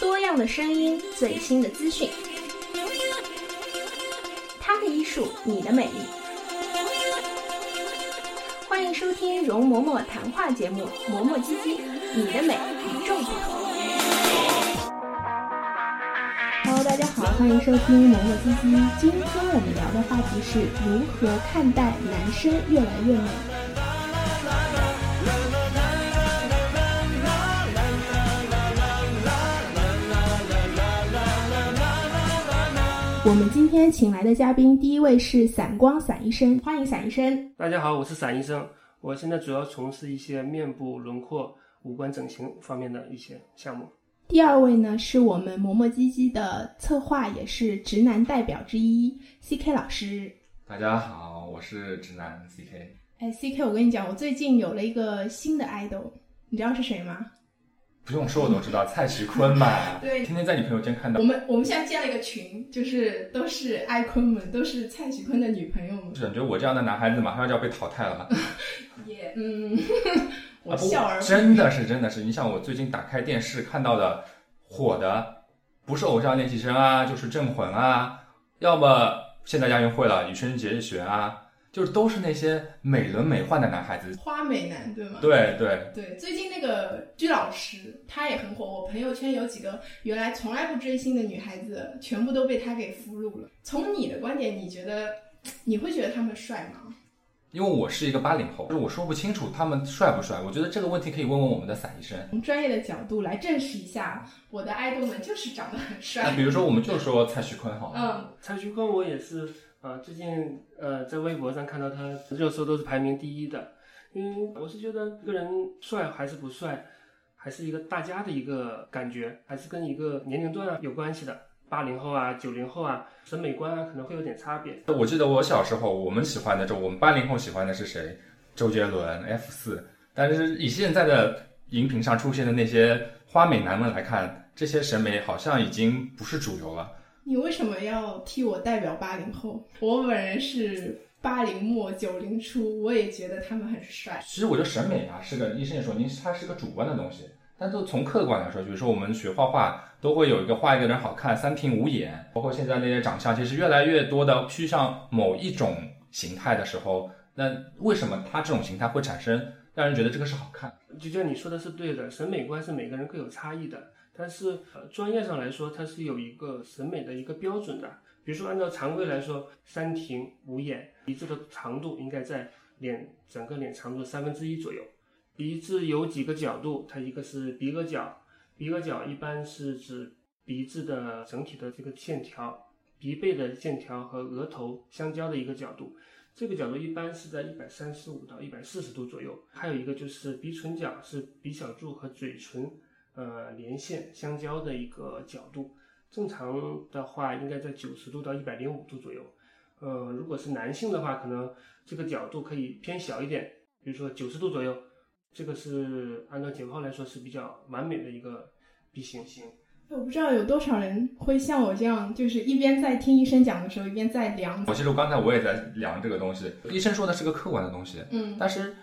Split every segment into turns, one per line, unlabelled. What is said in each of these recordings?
多样的声音，最新的资讯，他的医术，你的美丽。欢迎收听容嬷嬷谈话节目《嬷嬷唧唧》，你的美与众不同。Hello，大家好，欢迎收听嬷嬷唧唧。今天我们聊的话题是如何看待男生越来越美。我们今天请来的嘉宾，第一位是散光散医生，欢迎散医生。
大家好，我是散医生，我现在主要从事一些面部轮廓、五官整形方面的一些项目。
第二位呢，是我们磨磨唧唧的策划，也是直男代表之一，CK 老师。
大家好，我是直男 CK。
哎，CK，我跟你讲，我最近有了一个新的 idol，你知道是谁吗？
不用说，我都知道，蔡徐坤嘛。
对，
天天在你朋友圈看到。
我们我们现在建了一个群，就是都是爱坤们，都是蔡徐坤的女朋友们。
感觉我这样的男孩子马上就要被淘汰了。
也嗯，我笑而
真的是真的是，你像我最近打开电视看到的火的，不是偶像练习生啊，就是镇魂啊，要么现在亚运会了，羽生结弦啊。就是都是那些美轮美奂的男孩子，
花美男，对吗？
对对
对，最近那个鞠老师他也很火，我朋友圈有几个原来从来不追星的女孩子，全部都被他给俘虏了。从你的观点，你觉得你会觉得他们帅吗？
因为我是一个八零后，就是我说不清楚他们帅不帅。我觉得这个问题可以问问我们的伞医生，
从专业的角度来证实一下，我的爱豆们就是长得很帅。
那比如说，我们就说蔡徐坤好了。
嗯，
蔡徐坤我也是。啊，最近呃，在微博上看到他热搜都是排名第一的，因为我是觉得一个人帅还是不帅，还是一个大家的一个感觉，还是跟一个年龄段啊有关系的。八零后啊，九零后啊，审美观啊可能会有点差别。
我记得我小时候，我们喜欢的就我们八零后喜欢的是谁？周杰伦 F 四。但是以现在的荧屏上出现的那些花美男们来看，这些审美好像已经不是主流了。
你为什么要替我代表八零后？我本人是八零末九零初，我也觉得他们很帅。
其实我觉得审美啊，是个医生也说，您它是个主观的东西。但是从客观来说，比如说我们学画画，都会有一个画一个人好看，三庭五眼。包括现在那些长相，其实越来越多的趋向某一种形态的时候，那为什么他这种形态会产生让人觉得这个是好看？
就像你说的是对的，审美观是每个人各有差异的。但是，呃，专业上来说，它是有一个审美的一个标准的。比如说，按照常规来说，三庭五眼，鼻子的长度应该在脸整个脸长度三分之一左右。鼻子有几个角度？它一个是鼻额角，鼻额角一般是指鼻子的整体的这个线条，鼻背的线条和额头相交的一个角度。这个角度一般是在一百三十五到一百四十度左右。还有一个就是鼻唇角，是鼻小柱和嘴唇。呃，连线相交的一个角度，正常的话应该在九十度到一百零五度左右。呃，如果是男性的话，可能这个角度可以偏小一点，比如说九十度左右。这个是按照解剖来说是比较完美的一个 B 型型。
我不知道有多少人会像我这样，就是一边在听医生讲的时候，一边在量。
我其实刚才我也在量这个东西，医生说的是个客观的东西，
嗯，
但是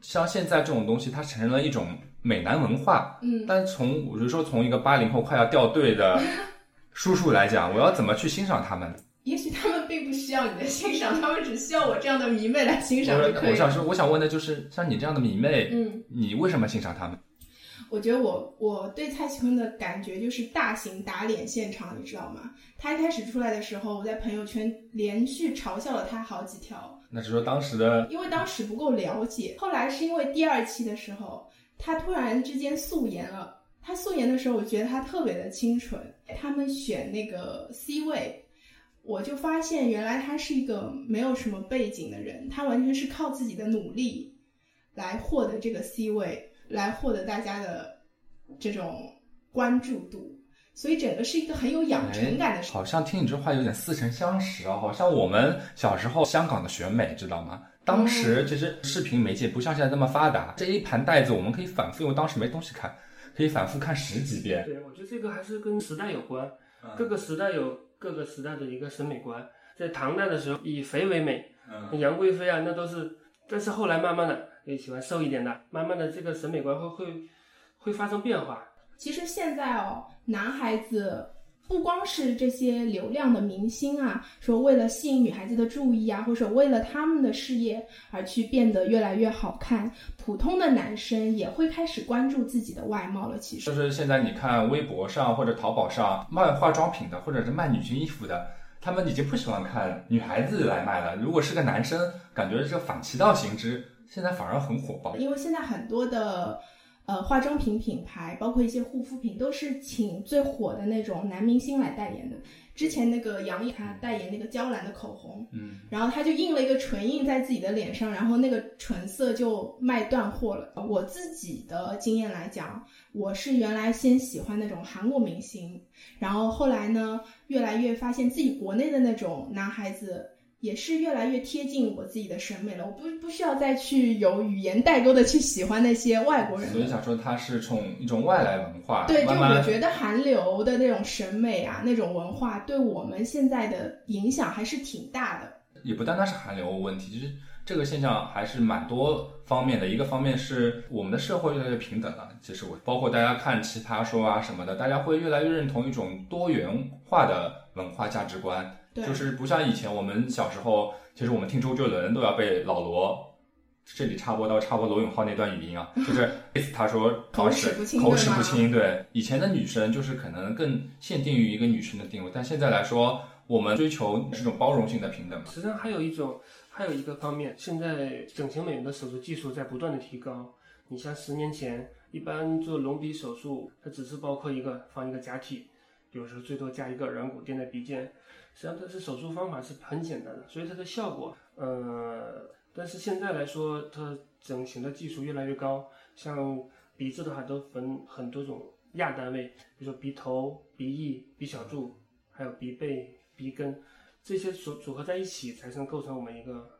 像现在这种东西，它产生了一种。美男文化，
嗯，
但从比如说从一个八零后快要掉队的叔叔来讲，我要怎么去欣赏他们？
也许他们并不需要你的欣赏，他们只需要我这样的迷妹来欣赏就可以。
我想说，我想问的就是，像你这样的迷妹，
嗯，
你为什么欣赏他们？
我觉得我我对蔡徐坤的感觉就是大型打脸现场，你知道吗？他一开始出来的时候，我在朋友圈连续嘲笑了他好几条。
那是说当时的，
因为当时不够了解，后来是因为第二期的时候。他突然之间素颜了。他素颜的时候，我觉得他特别的清纯。他们选那个 C 位，我就发现原来他是一个没有什么背景的人，他完全是靠自己的努力来获得这个 C 位，来获得大家的这种关注度。所以整个是一个很有养成感的。
好像听你这话有点似曾相识啊，好像我们小时候香港的选美，知道吗？当时其实视频媒介不像现在这么发达，这一盘带子我们可以反复，因为当时没东西看，可以反复看十几遍。
对，我觉得这个还是跟时代有关，各个时代有各个时代的一个审美观。在唐代的时候，以肥为美，杨贵妃啊，那都是。但是后来慢慢的，也喜欢瘦一点的，慢慢的这个审美观会会会发生变化。
其实现在哦，男孩子不光是这些流量的明星啊，说为了吸引女孩子的注意啊，或者为了他们的事业而去变得越来越好看，普通的男生也会开始关注自己的外貌了。其实
就是现在你看微博上或者淘宝上卖化妆品的，或者是卖女性衣服的，他们已经不喜欢看女孩子来卖了。如果是个男生，感觉这个反其道行之，现在反而很火爆。
因为现在很多的。呃，化妆品品牌包括一些护肤品，都是请最火的那种男明星来代言的。之前那个杨颖她代言那个娇兰的口红，
嗯，
然后他就印了一个唇印在自己的脸上，然后那个唇色就卖断货了。我自己的经验来讲，我是原来先喜欢那种韩国明星，然后后来呢，越来越发现自己国内的那种男孩子。也是越来越贴近我自己的审美了，我不不需要再去有语言代沟的去喜欢那些外国人。
所以想说，它是从一种外来文化，
对，就
我
觉得韩流的那种审美啊，那种文化对我们现在的影响还是挺大的。
也不单单是韩流问题，其实这个现象还是蛮多方面的。一个方面是我们的社会越来越平等了，其实我包括大家看奇葩说啊什么的，大家会越来越认同一种多元化的文化价值观。就是不像以前我们小时候，其实我们听周杰伦都要被老罗。这里插播到插播罗永浩那段语音啊，就是他说
口齿不清，
口齿不清。对，以前的女生就是可能更限定于一个女生的定位，但现在来说，我们追求这种包容性的平等。
实际上还有一种，还有一个方面，现在整形美容的手术技术在不断的提高。你像十年前，一般做隆鼻手术，它只是包括一个放一个假体，有时候最多加一个软骨垫在鼻尖。实际上，它是手术方法是很简单的，所以它的效果，呃，但是现在来说，它整形的技术越来越高，像鼻子的话都分很多种亚单位，比如说鼻头、鼻翼、鼻小柱，还有鼻背、鼻根，这些组组合在一起，才能构成我们一个。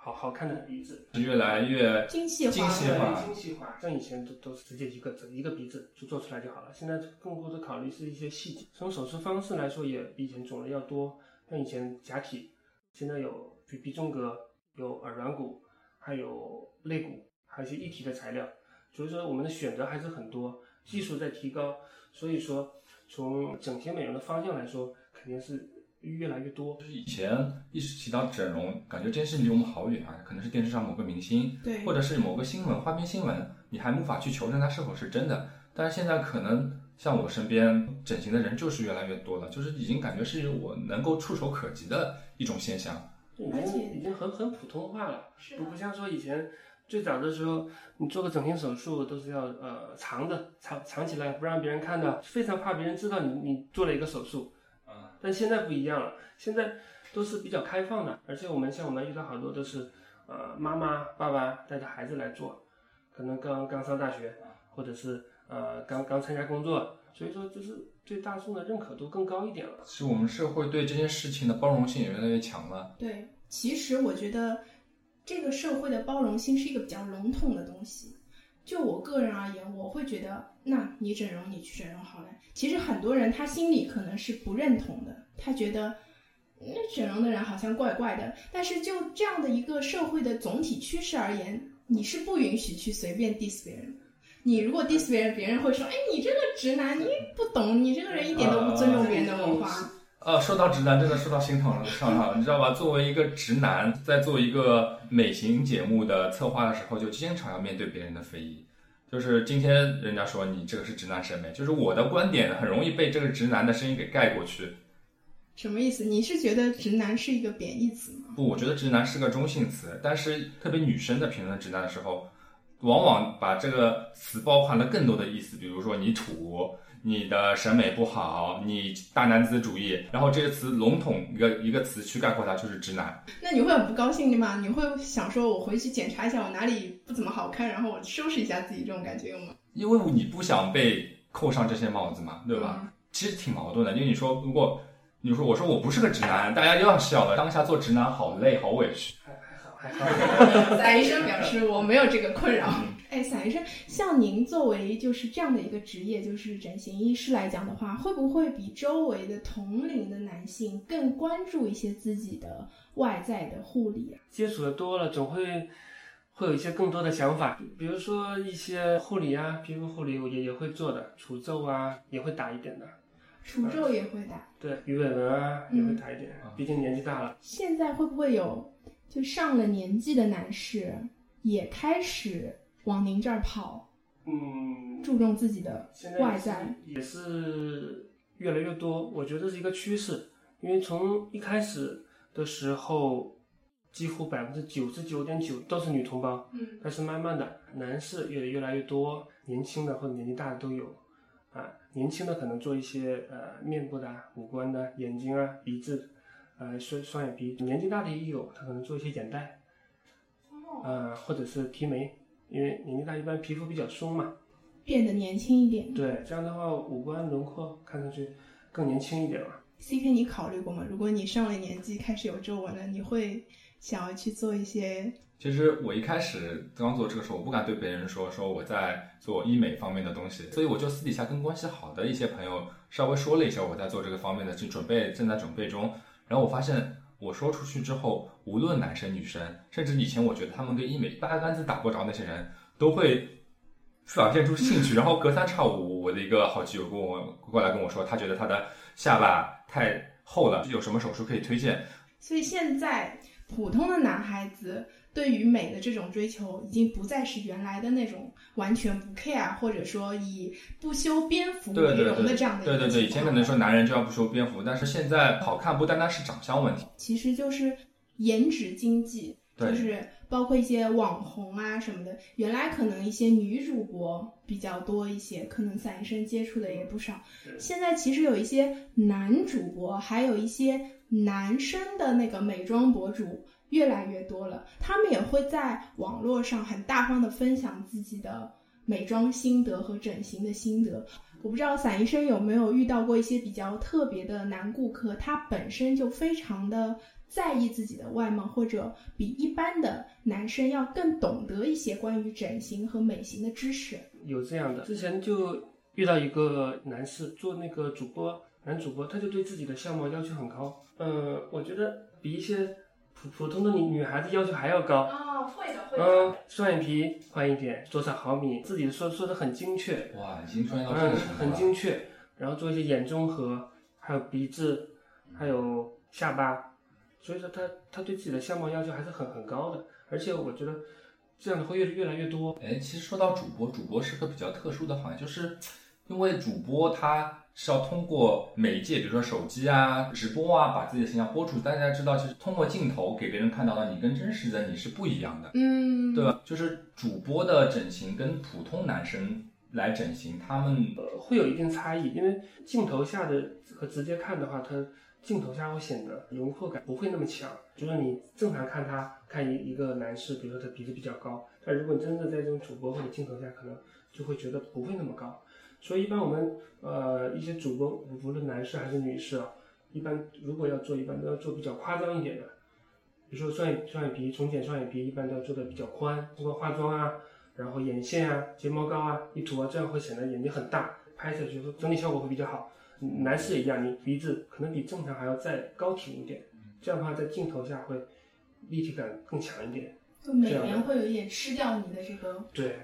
好好看的鼻子，
越来越
精细化，
精细化，
精细化。像以前都都是直接一个整一个鼻子就做出来就好了，现在更多的考虑是一些细节。从手术方式来说，也比以前种类要多。像以前假体，现在有鼻鼻中隔，有耳软骨，还有肋骨，还有一些一体的材料。所以说我们的选择还是很多，技术在提高。所以说从整形美容的方向来说，肯定是。越来越多，
就是以前一提到整容，感觉这件事离我们好远啊，可能是电视上某个明星，
对，
或者是某个新闻花边新闻，你还无法去求证它是否是真的。但是现在可能像我身边整形的人就是越来越多了，就是已经感觉是我能够触手可及的一种现象，
而且已经很很普通话了，不不像说以前最早的时候，你做个整形手术都是要呃藏着，藏藏起来不让别人看到，非常怕别人知道你你做了一个手术。但现在不一样了，现在都是比较开放的，而且我们像我们遇到好多都是，呃，妈妈、爸爸带着孩子来做，可能刚刚上大学，或者是呃刚刚参加工作，所以说就是对大众的认可度更高一点了。
是我们社会对这件事情的包容性也越来越强了。
对，其实我觉得这个社会的包容性是一个比较笼统的东西。就我个人而言，我会觉得，那你整容，你去整容好了。其实很多人他心里可能是不认同的，他觉得那整容的人好像怪怪的。但是就这样的一个社会的总体趋势而言，你是不允许去随便 diss 别人。你如果 diss 别人，别人会说，哎，你这个直男，你不懂，你这个人一点都不尊重别人的文化。
呃，说到直男，真的说到心疼了，上上，你知道吧？作为一个直男，在做一个美型节目的策划的时候，就经常要面对别人的非议。就是今天人家说你这个是直男审美，就是我的观点很容易被这个直男的声音给盖过去。
什么意思？你是觉得直男是一个贬义词吗？
不，我觉得直男是个中性词，但是特别女生在评论直男的时候，往往把这个词包含了更多的意思，比如说你土。你的审美不好，你大男子主义，然后这个词笼统一个一个词去概括它就是直男。
那你会很不高兴的吗？你会想说我回去检查一下我哪里不怎么好看，然后我收拾一下自己这种感觉有吗？
因为你不想被扣上这些帽子嘛，对吧？其实挺矛盾的，因为你说如果你说我说我不是个直男，大家又要笑了。当下做直男好累好委屈。
还好还
好。翟医生表示我没有这个困扰。哎，散医生，像您作为就是这样的一个职业，就是整形医师来讲的话，会不会比周围的同龄的男性更关注一些自己的外在的护理啊？
接触的多了，总会会有一些更多的想法，比如说一些护理啊，皮肤护理我也也会做的，除皱啊也会打一点的，
除皱也会打。
对，鱼尾纹啊也会打一点，毕竟年纪大了。
现在会不会有就上了年纪的男士也开始往您这儿跑，
嗯，
注重自己的外在？
也是越来越多，我觉得这是一个趋势，因为从一开始的时候。几乎百分之九十九点九都是女同胞，
嗯，
但是慢慢的男士也越来越多，年轻的或者年纪大的都有，啊，年轻的可能做一些呃面部的、五官的、眼睛啊、鼻子，呃双双眼皮，年纪大的也有，他可能做一些眼袋，呃，或者是提眉，因为年纪大一般皮肤比较松嘛，
变得年轻一点。
对，这样的话五官轮廓看上去更年轻一点嘛。
C K，你考虑过吗？如果你上了年纪开始有皱纹了，你会？想要去做一些，
其实我一开始刚做这个时候，我不敢对别人说说我在做医美方面的东西，所以我就私底下跟关系好的一些朋友稍微说了一下我在做这个方面的，就准备正在准备中。然后我发现我说出去之后，无论男生女生，甚至以前我觉得他们跟医美八竿子打不着那些人，都会表现出兴趣。然后隔三差五，我的一个好基友跟我过来跟我说，他觉得他的下巴太厚了，有什么手术可以推荐？
所以现在。普通的男孩子对于美的这种追求，已经不再是原来的那种完全不 care，或者说以不修边幅为荣的这样的一个
对对对，以前可能说男人就要不修边幅，但是现在好看不单单是长相问题，
其实就是颜值经济，就是包括一些网红啊什么的。原来可能一些女主播比较多一些，可能散医生接触的也不少。现在其实有一些男主播，还有一些。男生的那个美妆博主越来越多了，他们也会在网络上很大方的分享自己的美妆心得和整形的心得。我不知道散医生有没有遇到过一些比较特别的男顾客，他本身就非常的在意自己的外貌，或者比一般的男生要更懂得一些关于整形和美型的知识。
有这样的，之前就遇到一个男士做那个主播。男主播他就对自己的相貌要求很高，嗯，我觉得比一些普普通的女女孩子要求还要高。
哦，会的，会的。
嗯，双眼皮宽一点，多少毫米，自己说说的很精确。
哇，已经专业到这个程度
了。很精确，然后做一些眼综合，还有鼻子，还有下巴，所以说他他对自己的相貌要求还是很很高的，而且我觉得这样的会越越来越多。
哎，其实说到主播，主播是个比较特殊的行业，就是因为主播他。是要通过媒介，比如说手机啊、直播啊，把自己的形象播出。大家知道，其实通过镜头给别人看到的你跟真实的你是不一样的，
嗯，
对吧？就是主播的整形跟普通男生来整形，他们
呃会有一定差异，因为镜头下的和直接看的话，它镜头下会显得轮廓感不会那么强。就是你正常看他看一一个男士，比如说他鼻子比较高，但如果你真的在这种主播或者镜头下，可能就会觉得不会那么高。所以一般我们呃一些主播，无论男士还是女士啊，一般如果要做，一般都要做比较夸张一点的，比如说双眼双眼皮重睑双眼皮，一般都要做的比较宽，通过化妆啊，然后眼线啊、睫毛膏啊一涂啊，这样会显得眼睛很大，拍摄就是整体效果会比较好。男士也一样，你鼻子可能比正常还要再高挺一点，这样的话在镜头下会立体感更强一点，
就每年会有一点吃掉你的这个
对。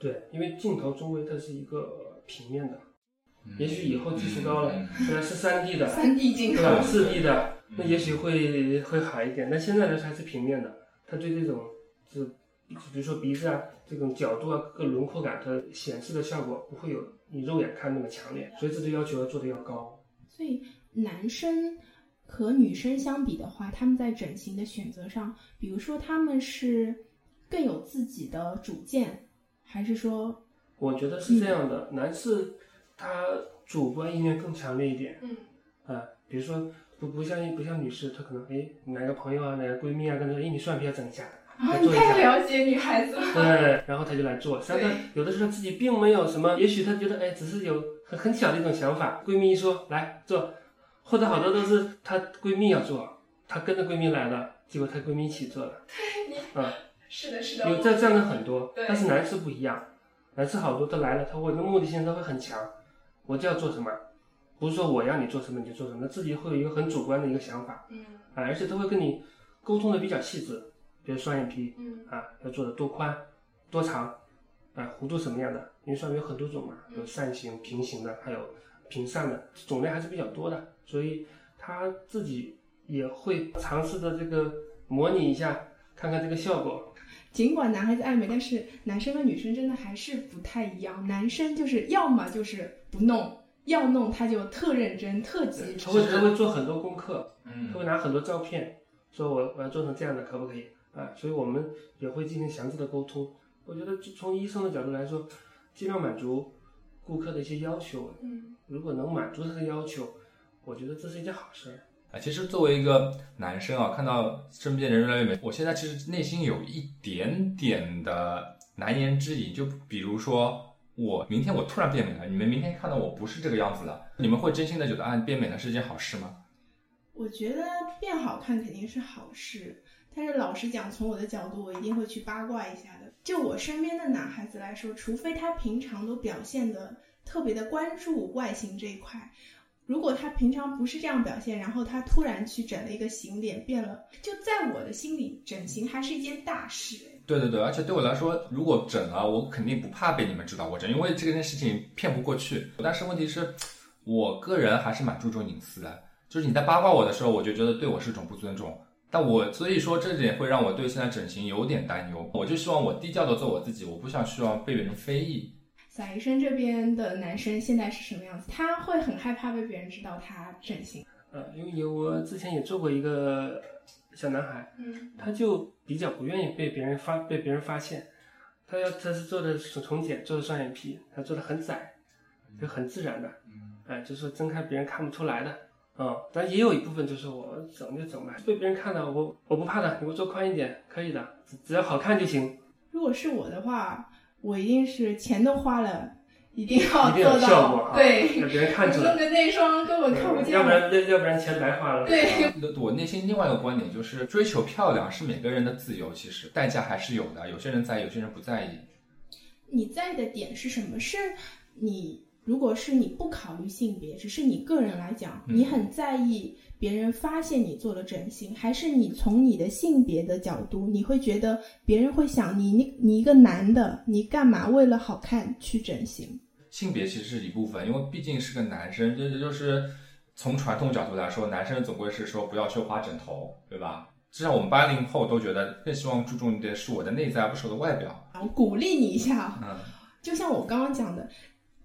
对，因为镜头周围它是一个平面的，也许以后技术高了，虽然是三 D 的，
三 D 镜头，
四 D 的，那也许会会好一点。那现在的还是平面的，它对这种就比如说鼻子啊，这种角度啊，各个轮廓感，它显示的效果不会有你肉眼看那么强烈，所以这就要求要做的要高。
所以男生和女生相比的话，他们在整形的选择上，比如说他们是更有自己的主见。还是说，
我觉得是这样的，男士他主观意愿更强烈一点，
嗯，
啊，比如说不不像不像女士，她可能哎哪个朋友啊哪个闺蜜啊跟她说，哎你双眼皮要整一下，
啊你太了解女孩子了，
对，然后他就来做，实际上有的时候自己并没有什么，也许他觉得哎只是有很很小的一种想法，闺蜜一说来做，或者好多都是她闺蜜要做，她跟着闺蜜来了，结果她闺蜜一起做了，
对，啊。是的，是的，
有这这样的很多，但是男士不一样，男士好多都来了，他会的目的性他会很强，我就要做什么，不是说我要你做什么你就做什么，自己会有一个很主观的一个想法，
嗯，
啊，而且他会跟你沟通的比较细致，比如双眼皮
嗯
啊，要做的多宽、多长，啊，弧度什么样的？因为双眼皮有很多种嘛，有扇形、平行的，还有平扇的，种类还是比较多的，所以他自己也会尝试着这个模拟一下，看看这个效果。
尽管男孩子爱美，但是男生和女生真的还是不太一样。男生就是要么就是不弄，要弄他就特认真、特急。
他会他会做很多功课，
嗯
他会拿很多照片，说我我要做成这样的，可不可以？啊，所以我们也会进行详细的沟通。我觉得就从医生的角度来说，尽量满足顾客的一些要求。
嗯，
如果能满足他的要求，我觉得这是一件好事儿。
啊，其实作为一个男生啊，看到身边人越来越美，我现在其实内心有一点点的难言之隐。就比如说，我明天我突然变美了，你们明天看到我不是这个样子了，你们会真心的觉得啊，变美了是件好事吗？
我觉得变好看肯定是好事，但是老实讲，从我的角度，我一定会去八卦一下的。就我身边的男孩子来说，除非他平常都表现的特别的关注外形这一块，如果他平常不是这样表现，然后他突然去整了一个型脸变了，就在我的心里，整形还是一件大事。
对对对，而且对我来说，如果整了，我肯定不怕被你们知道我整，因为这件事情骗不过去。但是问题是，我个人还是蛮注重隐私的，就是你在八卦我的时候，我就觉得对我是一种不尊重。但我所以说这点会让我对现在整形有点担忧。我就希望我低调的做我自己，我不想希望被别人非议。
撒医生这边的男生现在是什么样子？他会很害怕被别人知道他整形。
呃，因为有我之前也做过一个小男孩，
嗯。
他就比较不愿意被别人发被别人发现，他要他是做的是重睑，做的双眼皮，他做的很窄，就很自然的，哎，就是睁开别人看不出来的，嗯，但也有一部分就是我整就整吧，被别人看到我我不怕的，你给我做宽一点，可以的，只只要好看就行，
如果是我的话，我一定是钱都花了，一定要做
效果哈，
到对。
让别人看出来
弄，的那双根本看不见。
要不然要不然钱白花了，
对，
我内心另外一个观点就是，追求漂亮是每个人的自由，其实代价还是有的。有些人在意，有些人不在意。
你在意的点是什么？是你如果是你不考虑性别，只是你个人来讲，
嗯
你很在意别人发现你做了整形，还是你从你的性别的角度，你会觉得别人会想你你你一个男的，你干嘛为了好看去整形？
性别其实是一部分，因为毕竟是个男生，这这就是从传统角度来说，男生总归是说不要绣花枕头，对吧？至少我们八零后都觉得更希望注重的是我的内在，而不是我的外表。
我鼓励你一下，
嗯，
就像我刚刚讲的，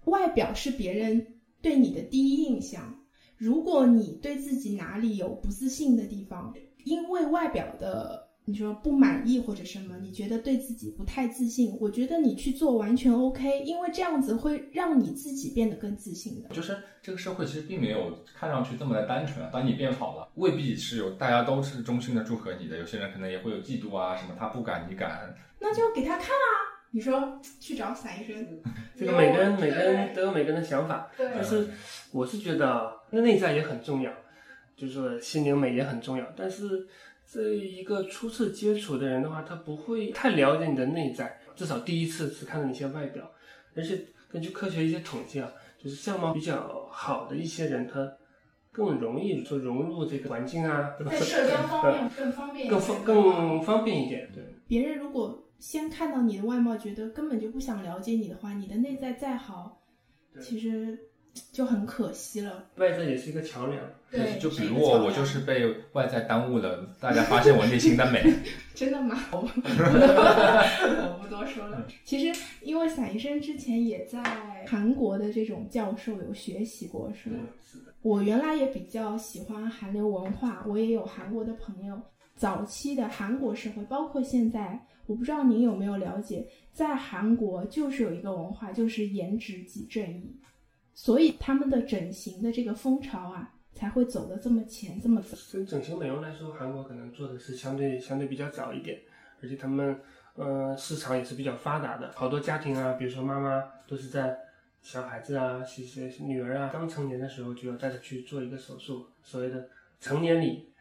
外表是别人对你的第一印象。如果你对自己哪里有不自信的地方，因为外表的你说不满意或者什么，你觉得对自己不太自信，我觉得你去做完全 OK，因为这样子会让你自己变得更自信的。
就是这个社会其实并没有看上去这么的单纯。当你变好了，未必是有大家都是衷心的祝贺你的，有些人可能也会有嫉妒啊什么，他不敢，你敢。
那就给他看啊！你说去找伞医生，
这个每个人每个人都有每个人的想法，
对
但是我是觉得啊那内在也很重要，就是说心灵美也很重要。但是这一个初次接触的人的话，他不会太了解你的内在，至少第一次只看到你一些外表。而且根据科学一些统计啊，就是相貌比较好的一些人，他更容易说融入这个环境啊，
在社交方面更方便
更方更方便一点。对，
别人如果先看到你的外貌，觉得根本就不想了解你的话，你的内在再好，其实就很可惜了。
外在也是一个桥梁。
对，
就比
是
如我，我就是被外在耽误了，大家发现我内心的美。
真的吗？我不我不多说了。其实，因为伞医生之前也在韩国的这种教授有学习过，是吗？
是的，
我原来也比较喜欢韩流文化，我也有韩国的朋友。早期的韩国社会，包括现在，我不知道您有没有了解，在韩国就是有一个文化，就是颜值即正义，所以他们的整形的这个风潮啊，才会走得这么前，这么早。
跟整形美容来说，韩国可能做的是相对相对比较早一点，而且他们呃市场也是比较发达的，好多家庭啊，比如说妈妈都是在小孩子啊，其实女儿啊刚成年的时候就要带她去做一个手术，所谓的成年礼。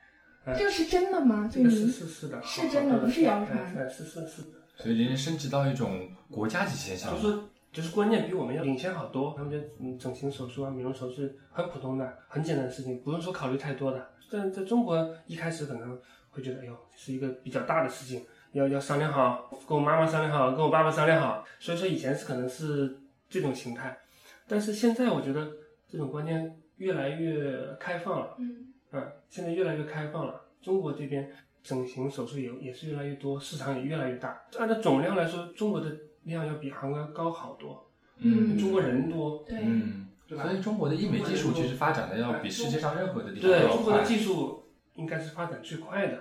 哎
这个是真的吗？就
这个是
您
是是的，
是真的不是谣传
是是是的，
所以已经升级到一种国家级现象了。
就是说就是观念比我们要领先好多。他们觉得嗯整形手术啊、美容手术很普通的、很简单的事情，不用说考虑太多的。但在中国一开始可能会觉得哎呦是一个比较大的事情，要要商量好，跟我妈妈商量好，跟我爸爸商量好。所以说以前是可能是这种形态，但是现在我觉得这种观念越来越开放了。
嗯
嗯，现在越来越开放了。中国这边整形手术也也是越来越多，市场也越来越大。按照总量来说，中国的量要比韩国要高好多。
嗯
中国人多，
对，
嗯，
对吧
所？以中国的医美技术其实发展的要比世界上任何的地方都
对，中国的。技术应该是发展最快的。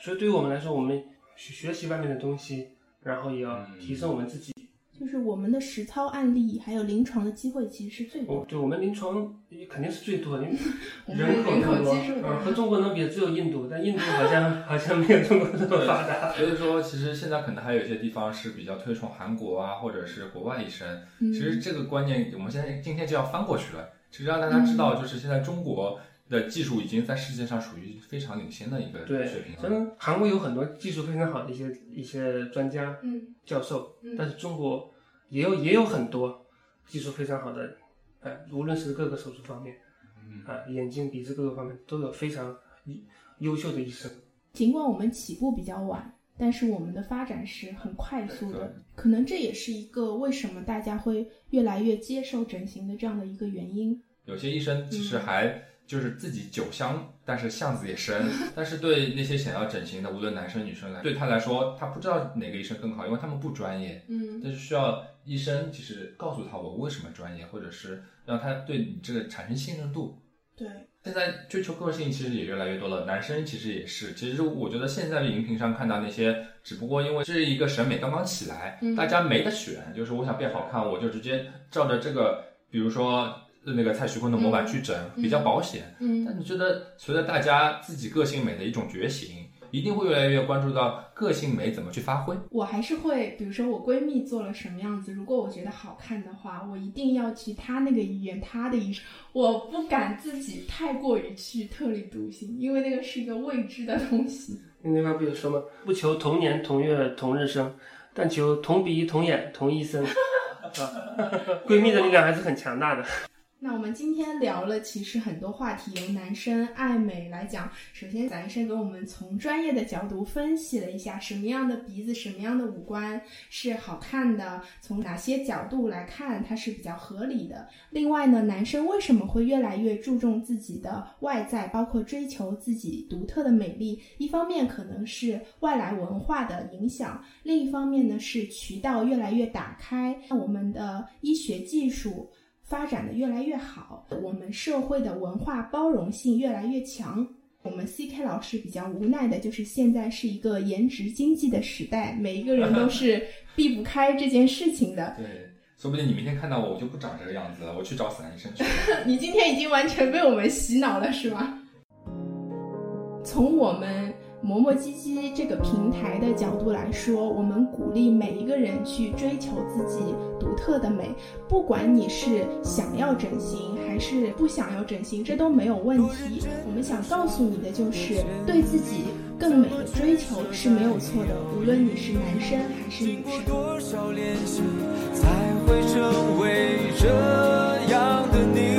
所以对于我们来说，我们学学习外面的东西，然后也要
嗯
提升我们自己。
就是我们的实操案例还有临床的机会其实是最多的。
我对我们临床肯定是最多的，因为 人口那么多，
基数大
嗯，和中国能比只有印度，但印度好像 好像没有中国这么发达。
所以说，其实现在可能还有一些地方是比较推崇韩国啊，或者是国外医生。
嗯
其实这个观念，我们现在今天就要翻过去了。其实让大家知
嗯
道，就是现在中国的技术已经在世界上属于非常领先的一个水平了。
真的，韩国有很多技术非常好的一些一些专家
嗯
教授，
嗯
但是中国也有也有很多技术非常好的，呃，无论是各个手术方面，
嗯
啊、眼睛、鼻子各个方面都有非常优秀的医生。
尽管我们起步比较晚，但是我们的发展是很快速的。可能这也是一个为什么大家会越来越接受整形的这样的一个原因。
有些医生其
嗯
实还就是自己酒香，但是巷子也深。但是对那些想要整形的，无论男生女生来，对他来说，他不知道哪个医生更好，因为他们不专业。
嗯
但是需要医生其实告诉他我为什么专业，或者是让他对你这个产生信任度。
对，
现在追求个性其实也越来越多了，男生其实也是。其实我觉得现在的荧屏上看到那些，只不过因为这是一个审美刚刚起来，
嗯
大家没得选，就是我想变好看，我就直接照着这个，比如说那个蔡徐坤的模板去整，
嗯
比较保险。
嗯
但你觉得随着大家自己个性美的一种觉醒，一定会越来越关注到个性美怎么去发挥。
我还是会，比如说我闺蜜做了什么样子，如果我觉得好看的话，我一定要去她那个医院，她的医生，我不敢自己太过于去特立独行，因为那个是一个未知的东西。
那块不有说吗？不求同年同月同日生，但求同鼻同眼同一生。啊，闺蜜的力量还是很强大的。
那我们今天聊了，其实很多话题，由男生爱美来讲。首先，蒋医生给我们从专业的角度分析了一下，什么样的鼻子、什么样的五官是好看的，从哪些角度来看它是比较合理的。另外呢，男生为什么会越来越注重自己的外在，包括追求自己独特的美丽？一方面可能是外来文化的影响，另一方面呢是渠道越来越打开，那我们的医学技术。发展的越来越好，我们社会的文化包容性越来越强。我们 CK 老师比较无奈的就是，现在是一个颜值经济的时代，每一个人都 是避不开这件事情的。
对，说不定你明天看到我，我就不长这个样子了，我去找死男医生去了。
你今天已经完全被我们洗脑了，是吗？从我们磨磨唧唧这个平台的角度来说，我们鼓励每一个人去追求自己独特的美，不管你是想要整形还是不想要整形，这都没有问题。我们想告诉你的就是，对自己更美的追求是没有错的，无论你是男生还是女生。
多少练习才会成为这样的你？